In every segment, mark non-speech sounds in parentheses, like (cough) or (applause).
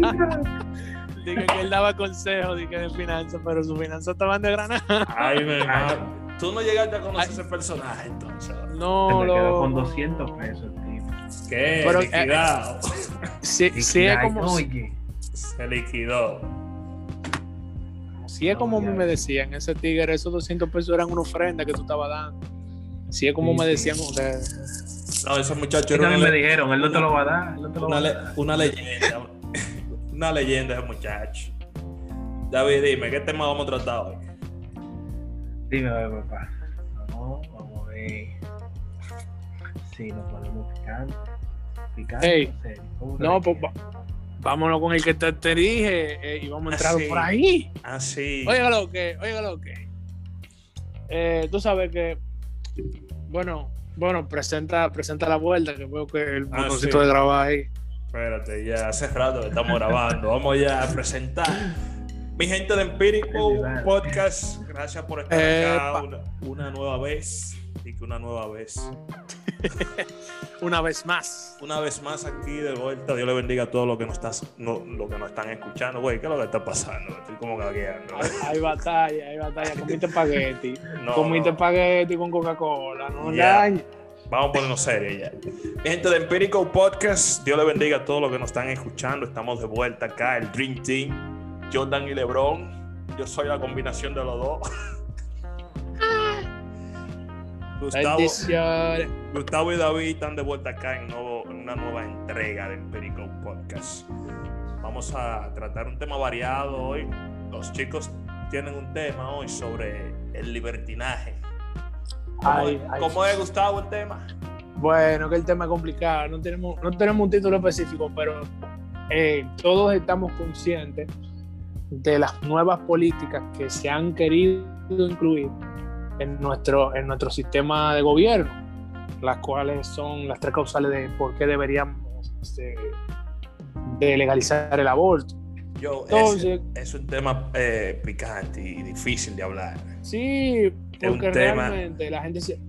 (laughs) Dije que él daba consejos dije, de finanzas, pero sus finanzas estaban de granada. Ay, me Tú no llegaste a conocer ese personaje entonces. No, Se me quedó lo... con 200 pesos, tío. ¿Qué? Pero, eh, liquidado. Sí, sí es Ay, como, oye, Se liquidó. sí es como me decían, ese tigre, esos 200 pesos eran una ofrenda que tú estabas dando. Sí es como Sí, me sí. decían ustedes. No, ese muchacho eso era a mí una, me le- dijeron, él no te lo va a dar. Él no te lo va una, a le- dar. una leyenda. Una leyenda ese muchacho. David, dime, ¿qué tema vamos a tratar hoy? Dime, a ver, papá. Vamos, vamos a ver. Sí, nos ponemos picante. Picante, Ey, en serio. ¿Cómo que No, pues vámonos con el que te, te dije eh, y vamos a entrar Ah, sí. por ahí. Ah, sí. Oiga lo que, oiga lo que. Eh, tú sabes que, bueno, bueno, presenta, presenta la vuelta, que veo que el Ah, botoncito sí. de grabar ahí. Espérate, ya hace rato que estamos grabando. Vamos ya a presentar. Mi gente de Empírico. Podcast, gracias por estar Epa. acá una, una nueva vez. Y que una nueva vez. (laughs) Una vez más. Una vez más aquí de vuelta. Dios le bendiga a todos los que nos, estás, no, lo que nos están escuchando. Güey, ¿qué es lo que está pasando? Estoy como gagueando. Hay, hay batalla, hay batalla. Comiste espagueti. (laughs) No, Comiste no. espagueti con Coca-Cola. No Ya. engañes. Vamos a ponernos serios ya. Gente de Empírico Podcast, Dios le bendiga a todos los que nos están escuchando. Estamos de vuelta acá, el Dream Team, Jordan y LeBron. Yo soy la combinación de los dos. (laughs) Gustavo, Bendiciones. Gustavo y David están de vuelta acá en, nuevo- en una nueva entrega de Empírico Podcast. Vamos a tratar un tema variado hoy. Los chicos tienen un tema hoy sobre el libertinaje. ¿Cómo, Ay, ay. cómo es, Gustavo, el tema? Bueno, que el tema es complicado. No tenemos, no tenemos un título específico, pero eh, todos estamos conscientes de las nuevas políticas que se han querido incluir en nuestro, en nuestro sistema de gobierno, las cuales son las tres causales de por qué deberíamos este, de legalizar el aborto. Yo, Entonces- es, es un tema eh, picante y difícil de hablar. Sí, Un porque tema- realmente la gente se...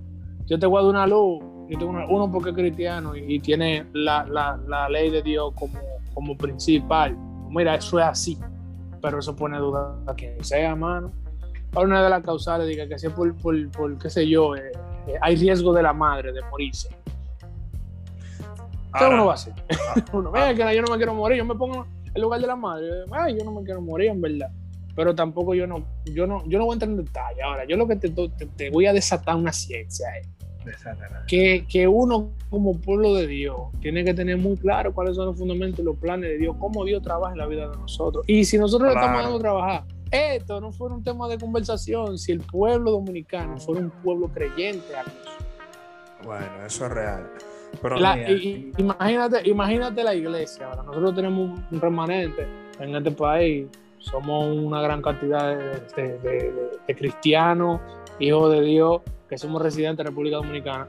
Yo te voy a dar una luz, yo tengo una- uno porque es cristiano y, y tiene la, la- la ley de Dios como, como principal. Mira, eso es así, pero eso pone duda a quien sea, mano. Ahora una de las causales diga que si es por, por, por, qué sé yo, eh, eh, hay riesgo de la madre de morirse. ¿Qué uno va a hacer? (laughs) uno, "Mira, que yo no me quiero morir, yo me pongo en lugar de la madre. Ay, yo no me quiero morir, en verdad. Pero tampoco yo no, yo no, yo no voy a entrar en detalle. Ahora, yo lo que te, te, te voy a desatar una ciencia es que, que uno como pueblo de Dios tiene que tener muy claro cuáles son los fundamentos y los planes de Dios, cómo Dios trabaja en la vida de nosotros. Y si nosotros le estamos dando a trabajar, esto no fuera un tema de conversación, si el pueblo dominicano fuera un pueblo creyente a Dios. Bueno, eso es real. Pero La- mira, y- imagínate, imagínate la iglesia. Ahora, nosotros tenemos un remanente en este país. Somos una gran cantidad de, de- de- de- de cristianos, hijos de Dios, que somos residentes de República Dominicana,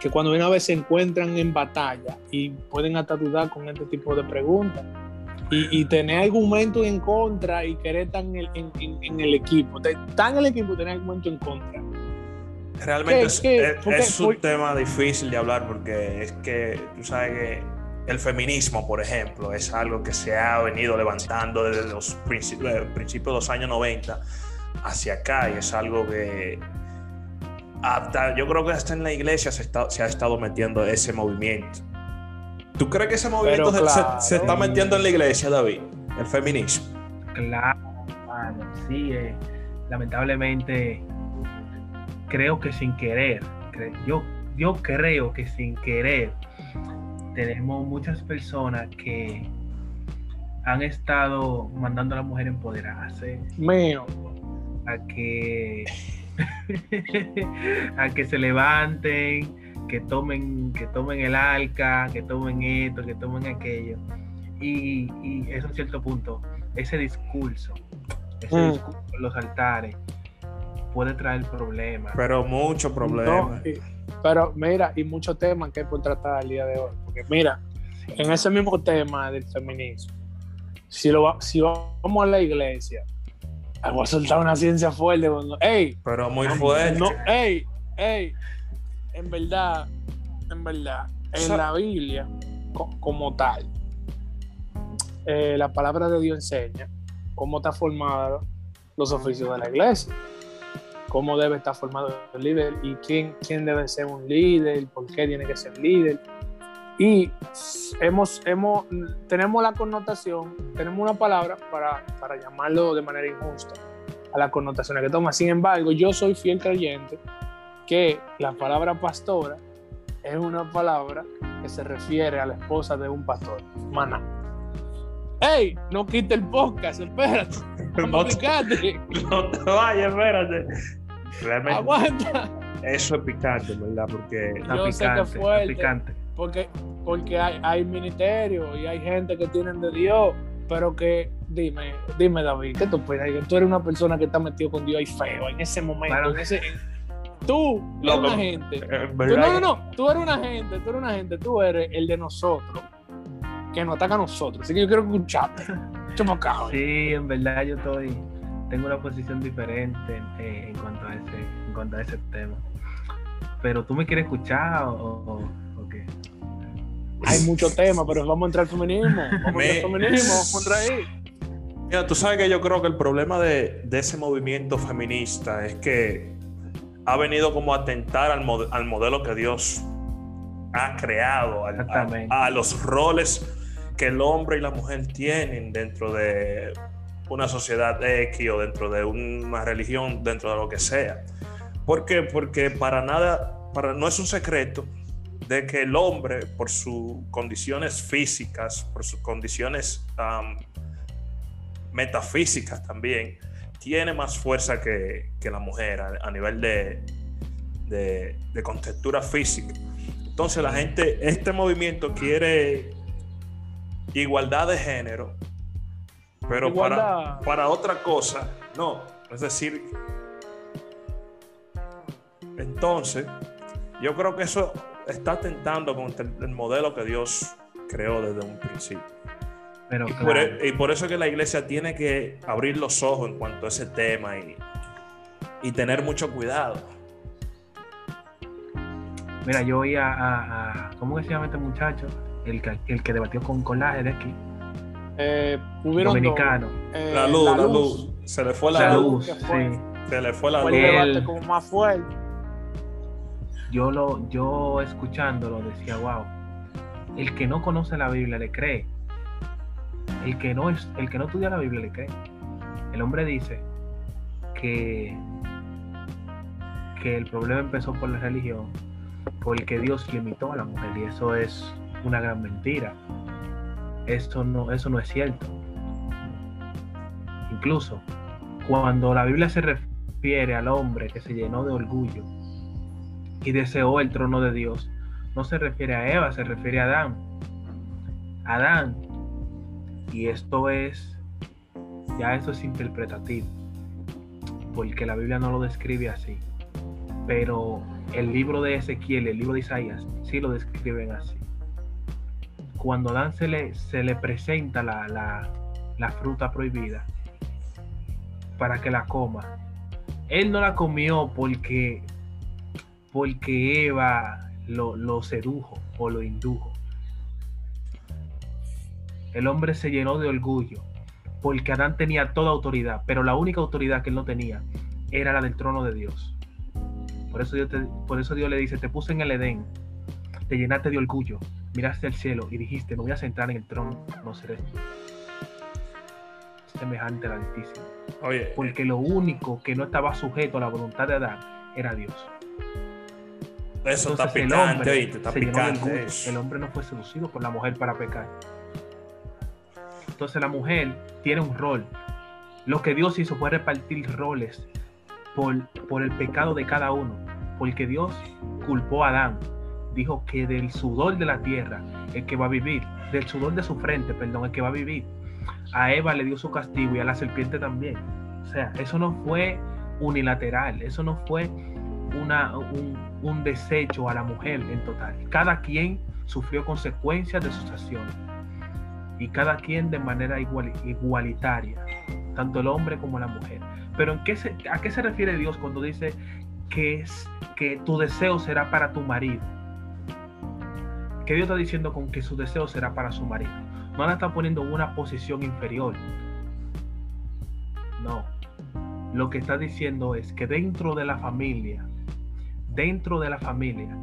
que cuando una vez se encuentran en batalla y pueden hasta dudar con este tipo de preguntas y, y tener argumentos en contra y querer estar en el, en- en- en el equipo. Estar en el equipo y tener argumentos en contra. realmente ¿Qué- es, qué? es- ¿Por qué? es un tema difícil de hablar porque es que tú sabes que el feminismo, por ejemplo, es algo que se ha venido levantando desde los princi- principios de los años 90 hacia acá y es algo que hasta, yo creo que hasta en la iglesia se, está- se ha estado metiendo ese movimiento. ¿Tú crees que ese movimiento se- se- claro. se, está metiendo en la iglesia, David? El feminismo. Claro, sí, eh, lamentablemente creo que sin querer, yo creo que sin querer tenemos muchas personas que han estado mandando a la mujer a empoderarse, Mío. a que (laughs) a que se levanten, que tomen, que tomen el arca, que tomen esto, que tomen aquello. Y, y eso a cierto punto, ese discurso, ese Mm. discurso en los altares puede traer problemas. Pero mucho problema. No, y- pero mira, y muchos temas que hay por tratar el día de hoy. Porque mira, en ese mismo tema del feminismo, si, lo, va- si vamos a la iglesia, ah, voy a soltar una ciencia fuerte. Cuando, ey, Pero muy fuerte. no, ey, ey, en verdad, en verdad, en la Biblia, co- como tal, eh, la palabra de Dios enseña cómo está formado los oficios de la iglesia, cómo debe estar formado el líder y quién, quién debe ser un líder, por qué tiene que ser líder. Y hemos, hemos, tenemos la connotación, tenemos una palabra para, para llamarlo de manera injusta a las connotaciones que toma. Sin embargo, yo soy fiel creyente que la palabra pastora es una palabra que se refiere a la esposa de un pastor, maná. ¡Ey! No quite el podcast, espérate. (laughs) No te, no te vayas, espérate. Realmente, Aguanta. eso es picante, ¿verdad? Porque Está Yo sé que picante, es fuerte. picante. Porque, porque hay, hay ministerio y hay gente que tienen de Dios, pero que, dime, dime David, ¿qué tú opinas? Tú eres una persona que está metido con Dios y feo en ese momento. En ese, tú eres una gente. no, no, no, tú eres una gente, tú eres una gente, tú eres el de nosotros, que nos ataca a nosotros. Así que yo quiero escucharte. Chupacao. Sí, en verdad yo estoy, tengo una posición diferente eh, en cuanto a ese, en cuanto a ese tema. Pero tú me quieres escuchar o, o- o qué? Hay muchos temas, pero vamos a entrar al feminismo. Vamos a entrar al feminismo, (laughs) vamos a entrar ahí. Mira, tú sabes que yo creo que el problema de, de ese movimiento feminista es que ha venido como a atentar al, mod- al modelo que Dios ha creado, al- a, a los roles que el hombre y la mujer tienen dentro de una sociedad X o dentro de una religión, dentro de lo que sea. ¿Por qué? Porque para nada, para, no es un secreto de que el hombre, por sus condiciones físicas, por sus condiciones metafísicas también, tiene más fuerza que, que la mujer a, a nivel de, de, de contextura física. Entonces la gente, este movimiento quiere igualdad de género, pero para, Igualdad. para otra cosa, no. Es decir, entonces, yo creo que eso está atentando contra el, el modelo que Dios creó desde un principio. Pero Y por, claro, e- y por eso es que la iglesia tiene que abrir los ojos en cuanto a ese tema y, y tener mucho cuidado. mira, yo oí a, a- a- ¿cómo que se llama este muchacho? El que, el que debatió con Colaje de aquí, Eh, hubieron dominicano. dos. Eh, La luz, la luz. Se le fue la, La luz. luz, que fue. sí. Se le fue la Fue luz. el debate como más fuerte. Yo lo, yo escuchándolo decía, wow, el que no conoce la Biblia le cree. El que no es, el que no estudia la Biblia le cree. El hombre dice que, que el problema empezó por la religión, porque Dios limitó a la mujer, y eso es una gran mentira. Esto no, eso no es cierto. Incluso cuando la Biblia se refiere al hombre que se llenó de orgullo y deseó el trono de Dios, no se refiere a Eva, se refiere a Adán. Adán. Y esto es, ya esto es interpretativo, porque la Biblia no lo describe así. Pero el libro de Ezequiel, el libro de Isaías, sí lo describen así. Cuando Adán se le, se le presenta la, la- la fruta prohibida para que la coma, él no la comió porque porque Eva lo, lo sedujo o lo indujo. El hombre se llenó de orgullo porque Adán tenía toda autoridad, pero la única autoridad que él no tenía era la del trono de Dios. Por eso Dios, por eso Dios le dice, te puse en el Edén, te llenaste de orgullo, miraste al cielo y dijiste, me voy a sentar en el trono, no seré semejante al Altísimo Oye, porque lo único que no estaba sujeto a la voluntad de Adán era Dios. eso está Entonces, el picante, hombre oíste, está picante. El hombre no fue seducido por la mujer para pecar. Entonces la mujer tiene un rol. Lo que Dios hizo fue repartir roles por, por el pecado de cada uno. Porque Dios culpó a Adán. Dijo que del sudor de la tierra el que va a vivir, del sudor de su frente, perdón, el que va a vivir. A Eva le dio su castigo y a la serpiente también. O sea, eso no fue unilateral, eso no fue una, un, un desecho a la mujer en total. Cada quien sufrió consecuencias de sus acciones y cada quien de manera igual, igualitaria, tanto el hombre como la mujer. Pero ¿en qué se- ¿a qué se refiere Dios cuando dice que, es, que tu deseo será para tu marido? ¿Qué Dios está diciendo con que su deseo será para su marido? no la está poniendo en una posición inferior. No. Lo que está diciendo es que dentro de la familia, dentro de la familia,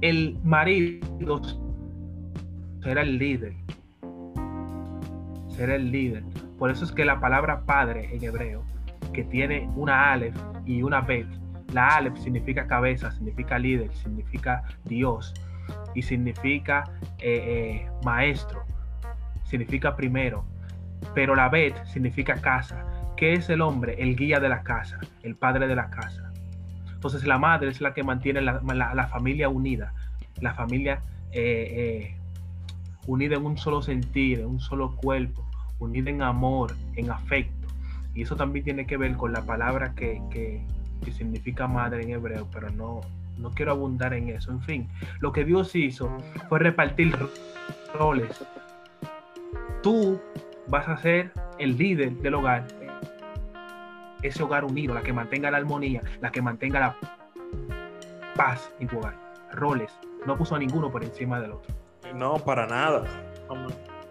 el marido será el líder. Será el líder. Por eso es que la palabra padre en hebreo, que tiene una Aleph y una Bet, la Aleph significa cabeza, significa líder, significa Dios y significa eh, eh, maestro, significa primero. Pero la Bet significa casa. ¿Qué es el hombre? El guía de la casa, el padre de la casa. Entonces la madre es la que mantiene la, familia unida, la familia eh, unida en un solo sentir, en un solo cuerpo, unida en amor, en afecto. Y eso también tiene que ver con la palabra que, que, que significa madre en hebreo, pero no, no quiero abundar en eso. En fin, lo que Dios hizo fue repartir roles. Tú vas a ser el líder del hogar, ese hogar unido, la que mantenga la armonía, la que mantenga la paz en tu hogar. Roles. No puso a ninguno por encima del otro. No, para nada.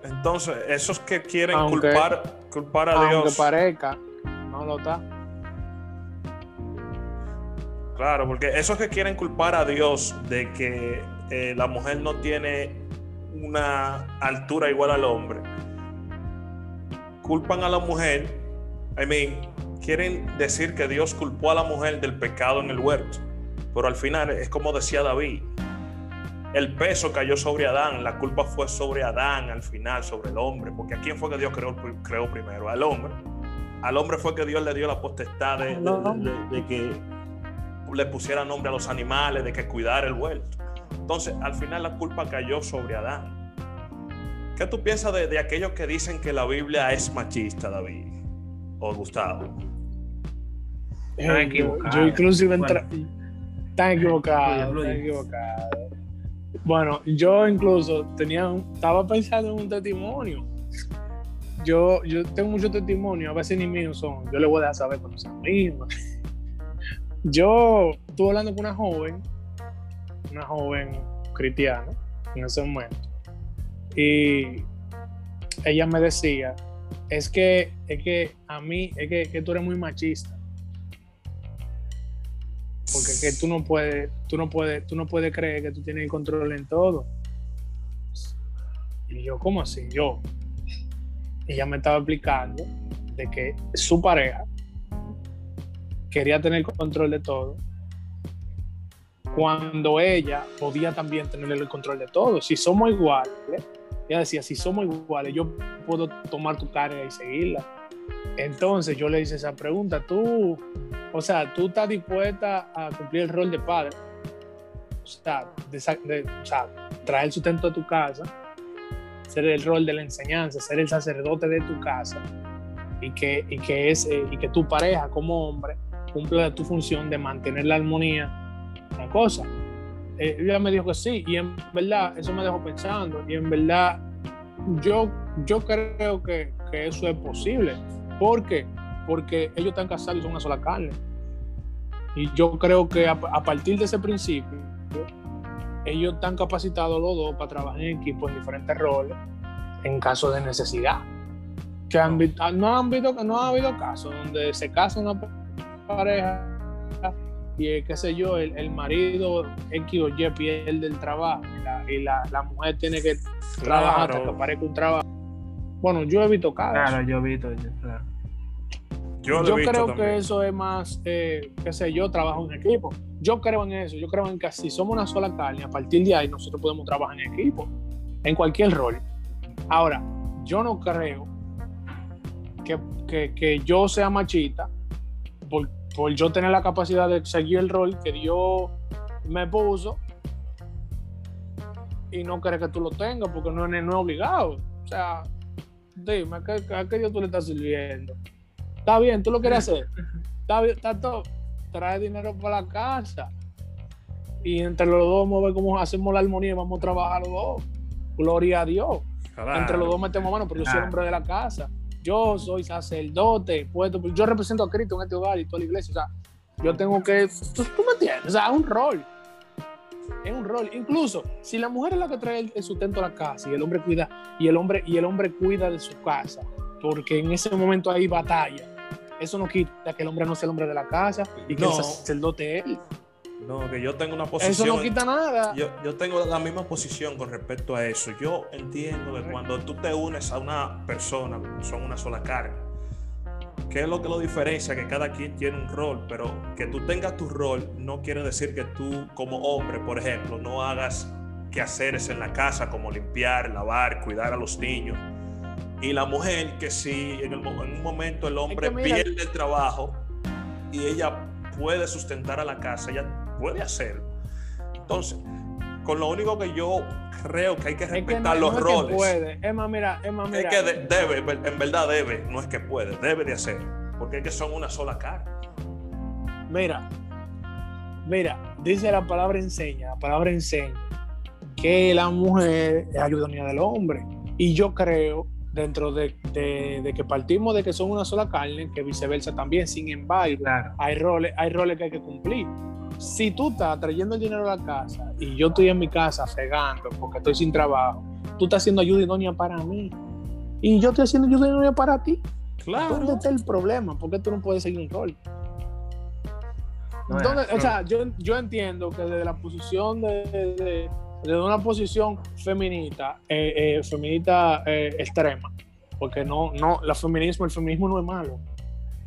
Entonces, esos que quieren culpar, culpar a Dios. Aunque parezca, no lo está. Claro, porque esos que quieren culpar a Dios de que eh, la mujer no tiene una altura igual al hombre, culpan a la mujer, I mean, quieren decir que Dios culpó a la mujer del pecado en el huerto, pero al final es como decía David, el peso cayó sobre Adán, la culpa fue sobre Adán al final, sobre el hombre, porque ¿a quién fue que Dios creó, creó primero? Al hombre. Al hombre fue que Dios le dio la potestad de que le pusiera nombre a los animales, de que cuidara el huerto. Entonces, al final la culpa cayó sobre Adán. ¿Qué tú piensas de, aquellos que dicen que la Biblia es machista, David? O Gustavo. Eh, yo, yo, inclusive entra... Están equivocados, equivocado. Bueno, yo incluso tenía estaba pensando en un testimonio. Yo, yo tengo muchos testimonios, a veces ni míos son. Yo le voy a dejar saber cuando sean míos. Yo estuve hablando con una joven, una joven cristiana en ese momento, y ella me decía, es que, es que a mí, es que, tú eres muy machista. Porque que tú no puedes, tú no puedes, tú no puedes creer que tú tienes el control en todo. Y yo, ¿cómo así? Yo. Ella me estaba explicando de que su pareja quería tener control de todo, cuando ella podía también tener el control de todo. Si somos iguales, ella decía, si somos iguales, yo puedo tomar tu carga y seguirla. Entonces yo le hice esa pregunta, tú, o sea, tú estás dispuesta a cumplir el rol de padre, o sea, traer el sustento a tu casa, ser el rol de la enseñanza, ser el sacerdote de tu casa, y que, y que, es, eh, y que tu pareja como hombre cumple tu función de mantener la armonía, una cosa. Eh, ella me dijo que sí, y en verdad eso me dejó pensando, y en verdad yo, yo creo que, que eso es posible. ¿Por qué? Porque ellos están casados y son una sola carne. Y yo creo que a, partir de ese principio, ellos están capacitados los dos para trabajar en equipo en diferentes roles en caso de necesidad. Que han, no, han habido, no ha habido casos donde se casan una pareja y qué sé yo, el, marido X o Y pierde el trabajo y la, la, mujer tiene que trabajar hasta que aparezca un trabajo. Bueno, yo he visto casos. Claro, yo he visto, claro. Yo, creo que eso es más, eh, qué sé yo, trabajo en equipo. Yo creo en eso, yo creo en que si somos una sola carne, a partir de ahí nosotros podemos trabajar en equipo, en cualquier rol. Ahora, yo no creo que, que, que yo sea machista porque por yo tener la capacidad de seguir el rol que Dios me puso y no crees que tú lo tengas porque no, es obligado. O sea, dime, ¿a qué, Dios tú le estás sirviendo? Está bien, tú lo quieres hacer. Está bien, está todo. Trae dinero para la casa. Y entre los dos vamos a ver cómo hacemos la armonía y vamos a trabajar los dos. Gloria a Dios. Entre los dos metemos mano, pero yo soy hombre de la casa yo soy sacerdote, puesto, yo represento a Cristo en este hogar y toda la iglesia, o sea, yo tengo que, tú, me entiendes, o sea, es un rol. Es un rol. Incluso si la mujer es la que trae el, el sustento a la casa y el hombre cuida y el hombre y el hombre cuida de su casa, porque en ese momento hay batalla. Eso no quita que el hombre no sea el hombre de la casa y que No. el sacerdote es él. No, que yo tengo una Eso posición. no quita nada. Yo, yo tengo la misma posición con respecto a eso. Yo entiendo que cuando tú te unes a una persona, son una sola carne. ¿Qué es lo que lo diferencia? Que cada quien tiene un rol, pero que tú tengas tu rol no quiere decir que tú como hombre, por ejemplo, no hagas quehaceres en la casa como limpiar, lavar, cuidar a los niños. Y la mujer que si en, el en un momento el hombre pierde el trabajo y ella puede sustentar a la casa, ella puede hacerlo. Entonces, con lo único que yo creo que hay que Es que respetar no, los no es roles. que puede. Más, mira, es más, Es mira. que de- debe, en verdad debe, no es que puede, debe de hacer. Porque es que son una sola carne. Mira, mira, dice la palabra enseña, la palabra enseña que la mujer es ayudonía del hombre. Y yo creo, dentro de, de- de que partimos de que son una sola carne, que viceversa también. Sin embargo, Claro. hay roles, hay roles que hay que cumplir. Si tú estás trayendo el dinero a la casa y yo estoy en mi casa fregando porque estoy sin trabajo, tú estás haciendo ayuda idónea para mí y yo estoy haciendo ayuda idónea para ti. ¿Dónde está el problema? ¿Por qué tú no puedes seguir un rol? No es ¿Dónde- así. o sea, yo, yo entiendo que desde la posición de, de- desde una posición feminista, eh, eh, feminista eh, extrema, porque no, no, la feminismo, el feminismo no es malo.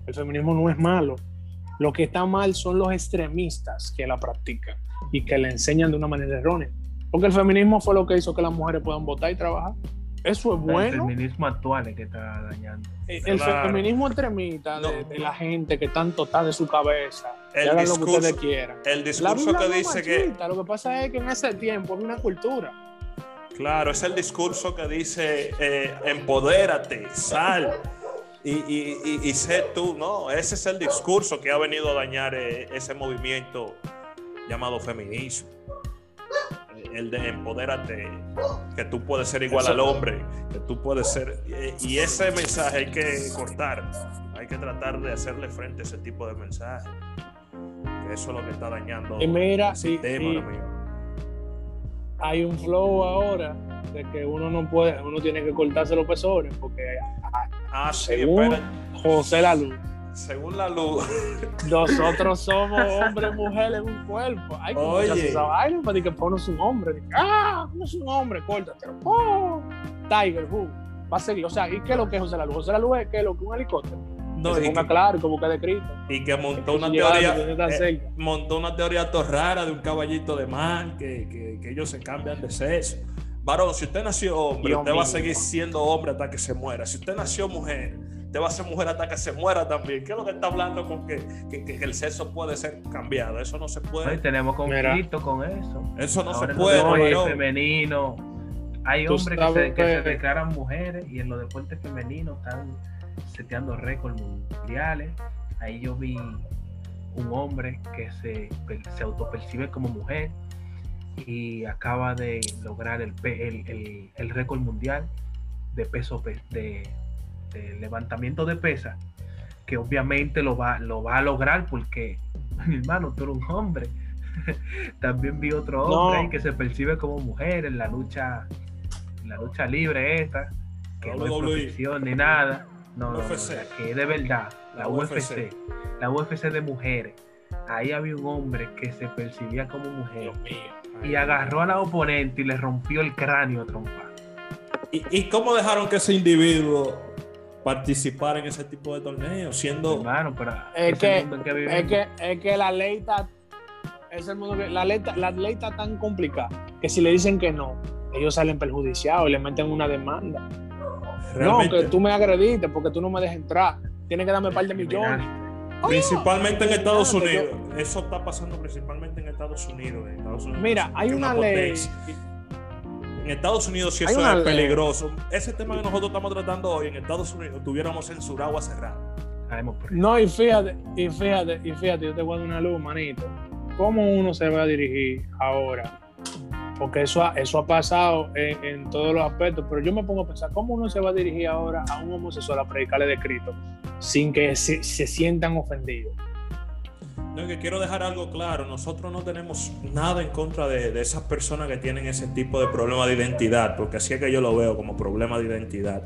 El feminismo no es malo. Lo que está mal son los extremistas que la practican y que la enseñan de una manera errónea. Porque el feminismo fue lo que hizo que las mujeres puedan votar y trabajar. Eso es el bueno. feminismo actual es que está dañando. El Claro. feminismo extremista de, No. de la gente que tanto está de su cabeza. El que hagan lo que discurso- ustedes quieran. El discurso que dice que, Lo que pasa es que en ese tiempo había una cultura. claro, es el discurso que dice, eh, empodérate, sal y, y, y- y sé tú, ¿no? Ese es el discurso que ha venido a dañar eh, ese movimiento llamado feminismo. El de empodérate, que tú puedes ser igual Eso- al hombre, que tú puedes ser... y ese mensaje hay que cortar, hay que tratar de hacerle frente a ese tipo de mensaje. Que eso es lo que está dañando Y mira, el y- sistema y-. Hay un flow ahora de que uno no puede, uno tiene que cortarse los pezones porque Ah, sí, según- espera. José la luz. Según la luz. (laughs) Nosotros somos hombre y mujer en un cuerpo. Hay que Oye. esa vaina para que pones un hombre. Dice, ah, no es un hombre, córtatelo. Oh, Tiger, who? Va a seguir. O sea, ¿y qué es lo que es José la luz? José la luz es que lo que un helicóptero. No, que se y, ponga que, claro como quede escrito. y que montó una teoría. eh, montó una teoría todo rara de un caballito de mar, que, que, que ellos se cambian de sexo. Varón, si usted nació hombre, Dios usted va a seguir siendo hombre hasta que se muera. Si usted nació mujer, usted va a ser mujer hasta que se muera también. ¿Qué es lo que está hablando con que, que- que el sexo puede ser cambiado? Eso no se Hoy puede. tenemos Mira. conflicto con eso. Eso no Ahora se puede, varón. femeninos hay hombres que se, que declaran mujeres y en los deportes femeninos están seteando récords mundiales. Ahí yo vi un hombre que se, se autopercibe como mujer y acaba de lograr el, el, el- el récord mundial de peso pe- de, de levantamiento de pesa que obviamente lo va, lo va a lograr porque (laughs) mi hermano tú eres un hombre (laughs) también vi otro No. hombre ahí que se percibe como mujer en la lucha en la lucha libre esta que no es WWE. profesión ni nada no, no, no, que de verdad la, La UFC. UFC. la UFC de mujeres ahí había un hombre que se percibía como mujer y agarró a la oponente y le rompió el cráneo a trompa. ¿Y, ¿Y cómo dejaron que ese individuo participara en ese tipo de torneos? Siendo. Hermano, pero Es que-. Es que, es que la ley está. Es el mundo que, la, ley, está- la ley está tan complicada que si le dicen que no, ellos salen perjudicados y le meten una demanda. realmente- No, que tú me agrediste porque tú no me dejas entrar. Tienes que darme un par de millones. Principalmente en Estados Unidos. Eso está pasando principalmente en Estados Unidos. en Estados Unidos, Mira, hay una ley. potencia. En Estados Unidos sí Hay eso una es peligroso. Ese tema que nosotros estamos tratando hoy en Estados Unidos tuviéramos censurado por eso. No, y fíjate, y fíjate, y fíjate, yo te voy a dar una luz, manito. ¿Cómo uno se va a dirigir ahora? Porque eso ha, eso ha pasado en, en todos los aspectos, pero yo me pongo a pensar, ¿cómo uno se va a dirigir ahora a un homosexual a predicarle de Cristo sin que se, se sientan ofendidos? No, que quiero dejar algo claro, nosotros no tenemos nada en contra de, de, esas personas que tienen ese tipo de problema de identidad, porque así es que yo lo veo como problema de identidad.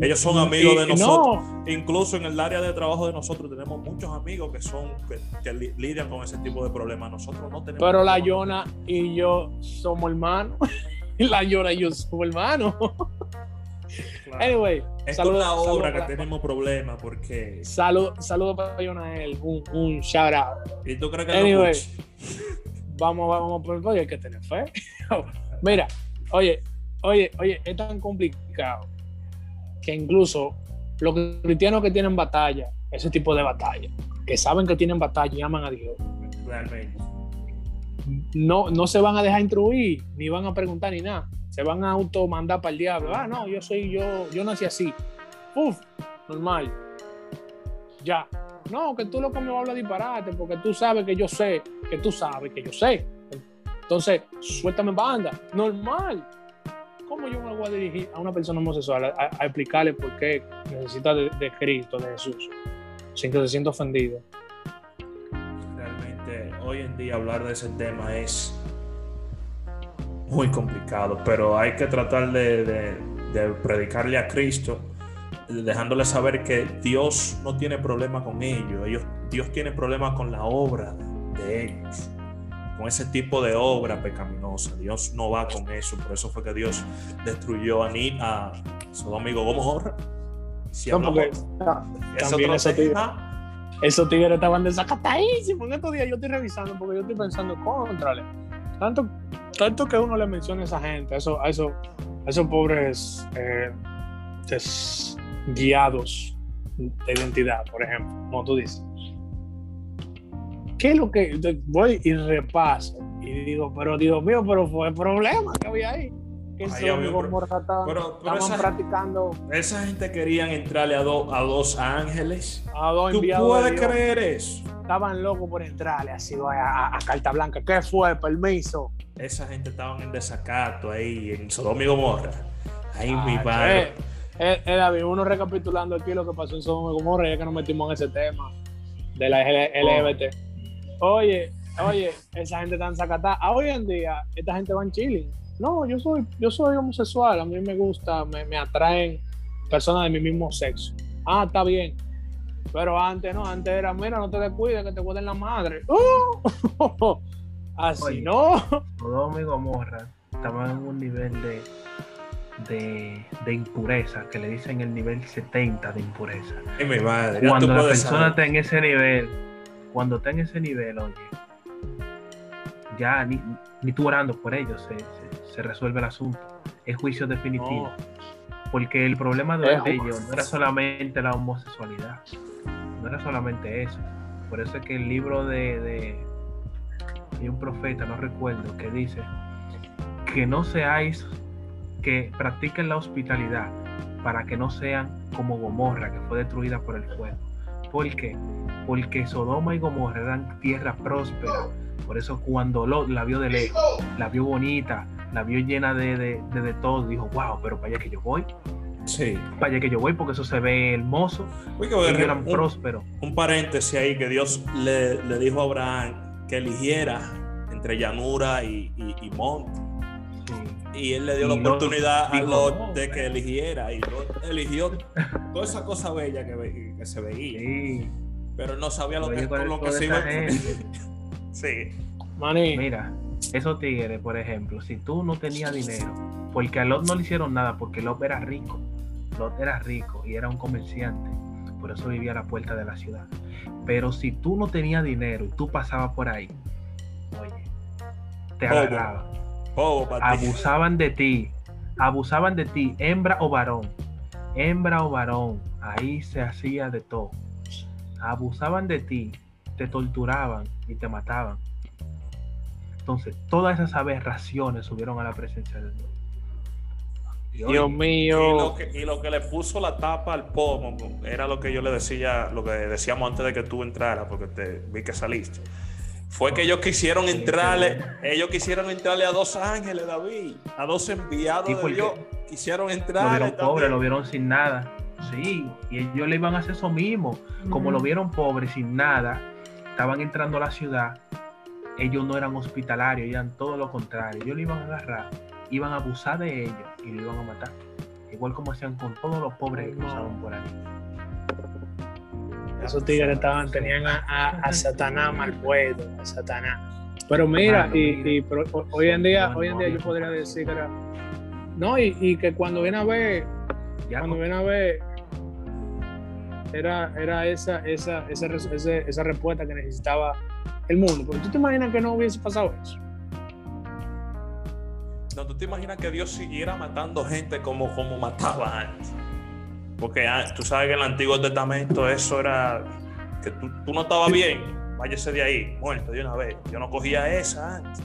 Ellos son amigos de nosotros, no. incluso en el área de trabajo de nosotros tenemos muchos amigos que son que, que lidian con ese tipo de problemas. Nosotros no tenemos. Pero la Yona y yo somos hermanos. (laughs) la Yona y yo somos hermanos. Claro. Anyway, es con la obra que tenemos problemas porque. Saludos saludo para Yonael, un, un shout out. ¿Y tú crees que anyway, (laughs) vamos, vamos, por oye, hay que tener fe. (laughs) Mira, oye, oye, oye, es tan complicado que incluso los cristianos que tienen batalla, ese tipo de batalla, que saben que tienen batalla y aman a Dios. Realmente. No, no se van a dejar instruir, ni van a preguntar ni nada se van a automandar para el diablo. Ah, no, yo soy yo, yo nací así. Uf, normal. Ya. No, que tú lo me hablas disparate, porque tú sabes que yo sé, que tú sabes que yo sé. Entonces, suéltame banda. Normal. ¿Cómo yo me voy a dirigir a una persona homosexual a, a explicarle por qué necesita de, de, Cristo, de Jesús, sin que se sienta ofendido? Realmente, hoy en día hablar de ese tema es muy complicado, pero hay que tratar de, de, de, predicarle a Cristo, dejándole saber que Dios no tiene problema con ellos, ellos Dios tiene problema con la obra de ellos, con ese tipo de obra pecaminosa. Dios no va con eso, por eso fue que Dios destruyó a, Ni, a Sodoma y Gomorra. Si no, porque, ah, también eso tigres, esos tigres estaban desacatadísimos. En estos días yo estoy revisando porque yo estoy pensando, contrale. Tanto tanto que uno le menciona a esa gente, a, eso, a, eso, a esos pobres eh, guiados de identidad, por ejemplo, como tú dices. ¿Qué es lo que voy y repaso? Y digo, pero Dios mío, pero fue el problema que había ahí. Ay, amigo, pero, esa, practicando. Esa gente querían entrarle a, do, a dos ángeles. A dos ¿Tú puedes creer eso? Estaban locos por entrarle así a, a, a Carta Blanca. ¿Qué fue? Permiso esa gente estaban en desacato ahí en Sodoma y Gomorra. Ahí ah, mi padre. Eh, eh, eh, David, uno recapitulando aquí lo que pasó en Sodoma y Gomorra, ya que nos metimos en ese tema de la LGBT. Oh. Oye, oye, esa gente tan sacatada. Hoy en día, esta gente va en chilling. No, yo soy, yo soy homosexual, a mí me gusta, me, me atraen personas de mi mismo sexo. Ah, está bien. Pero antes no, antes era, mira, no te descuides, que te cuiden la madre. ¡Uh! (laughs) Así Oye, no. Sodoma y Gomorra estaban en un nivel de, de, de, impureza, que le dicen el nivel 70 de impureza. Ay, mi madre, cuando la persona saber. está en ese nivel, cuando está en ese nivel, oye, ya ni, ni tú orando por ellos se, se, se, resuelve el asunto. Es juicio definitivo. No. Porque el problema de es ellos no era solamente la homosexualidad, no era solamente eso. Por eso es que el libro de, de hay un profeta, no recuerdo, que dice que no seáis, que practiquen la hospitalidad para que no sean como Gomorra, que fue destruida por el fuego. ¿Por qué? Porque Sodoma y Gomorra eran tierra próspera. Por eso cuando Lot la vio de lejos, la vio bonita, la vio llena de, de, de, de todo, dijo, wow, pero para allá que yo voy. Sí. Para allá que yo voy porque eso se ve hermoso. Oye, y eran prósperos. Un paréntesis ahí que Dios le, le dijo a Abraham que eligiera entre llanura y, y, y monte. Sí. Y él le dio y la oportunidad a Lot de que eligiera. Y Lot eligió toda esa cosa bella que, que se veía. Sí. Pero no sabía lo que, con lo que se iba Sí. Maní. Mira, esos tigres, por ejemplo, si tú no tenías dinero, porque a Lot no le hicieron nada, porque Lot era rico. Lot era rico y era un comerciante. Por eso vivía a la puerta de la ciudad. Pero si tú no tenías dinero y tú pasabas por ahí, oye, te agarraban. Oh, abusaban de ti. Abusaban de ti, hembra o varón. Hembra o varón. Ahí se hacía de todo. Abusaban de ti, te torturaban y te mataban. Entonces, todas esas aberraciones subieron a la presencia de Dios. Dios mío. Y lo, que, y lo, que, le puso la tapa al pomo era lo que yo le decía, lo que decíamos antes de que tú entraras, porque te vi que saliste. Fue que ellos quisieron entrarle, ellos quisieron entrarle a dos ángeles, David, a dos enviados sí, de Dios. Quisieron entrarle. Lo vieron pobre, lo vieron sin nada. Sí, y ellos le iban a hacer eso mismo. Como mm. lo vieron pobre, sin nada, estaban entrando a la ciudad, ellos no eran hospitalarios, eran todo lo contrario. Ellos lo iban a agarrar, iban a abusar de ellos y lo iban a matar. Igual como hacían con todos los pobres que cruzaban por ahí. Esos tigres estaban, tenían a, a, a (laughs) Satanás mal puesto, a Satanás. Pero mira, y, mira. y pero hoy en día, hoy en día yo podría decir que era. No, y, y que cuando viene a ver, Ya cuando viene a ver, era, era esa, esa, esa, esa respuesta que necesitaba el mundo. Porque tú te imaginas que no hubiese pasado eso. No, tú te imaginas que Dios siguiera matando gente como, como mataba antes. Porque ah, tú sabes que en el Antiguo Testamento eso era que tú, tú no estabas bien, váyase de ahí, muerto de una vez. Yo no cogía esa antes.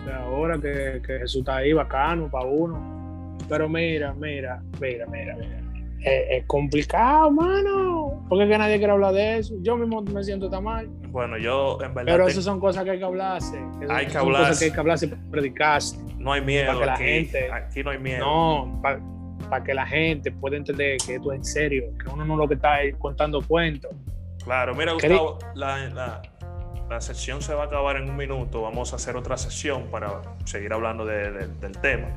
O sea, ahora que, que Jesús está ahí, bacano para uno. Pero mira, mira, mira, mira, mira. Es, es complicado, mano. Porque es que nadie quiere hablar de eso. Yo mismo me siento tan mal. Bueno, yo en verdad Pero te- esas son cosas que hay que hablarse. Esas Hay que son cosas hablarse. que hay que hablarse y predicarse. no hay miedo para que la aquí. gente- Aquí no hay miedo. No, para que la gente pueda entender que esto es en serio. Que uno no lo que está contando cuentos. Claro, mira, Gustavo, la, la, la sesión se va a acabar en un minuto. Vamos a hacer otra sesión para seguir hablando de- de- del tema.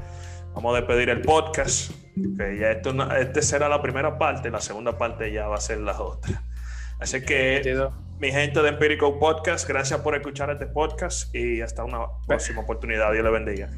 Vamos a despedir el podcast. Que ya esto, este será la primera parte, la segunda parte ya va a ser la otra. Así que, ¿Entendido? mi gente de Empirical Podcast, gracias por escuchar este podcast y hasta una próxima oportunidad. Dios le bendiga.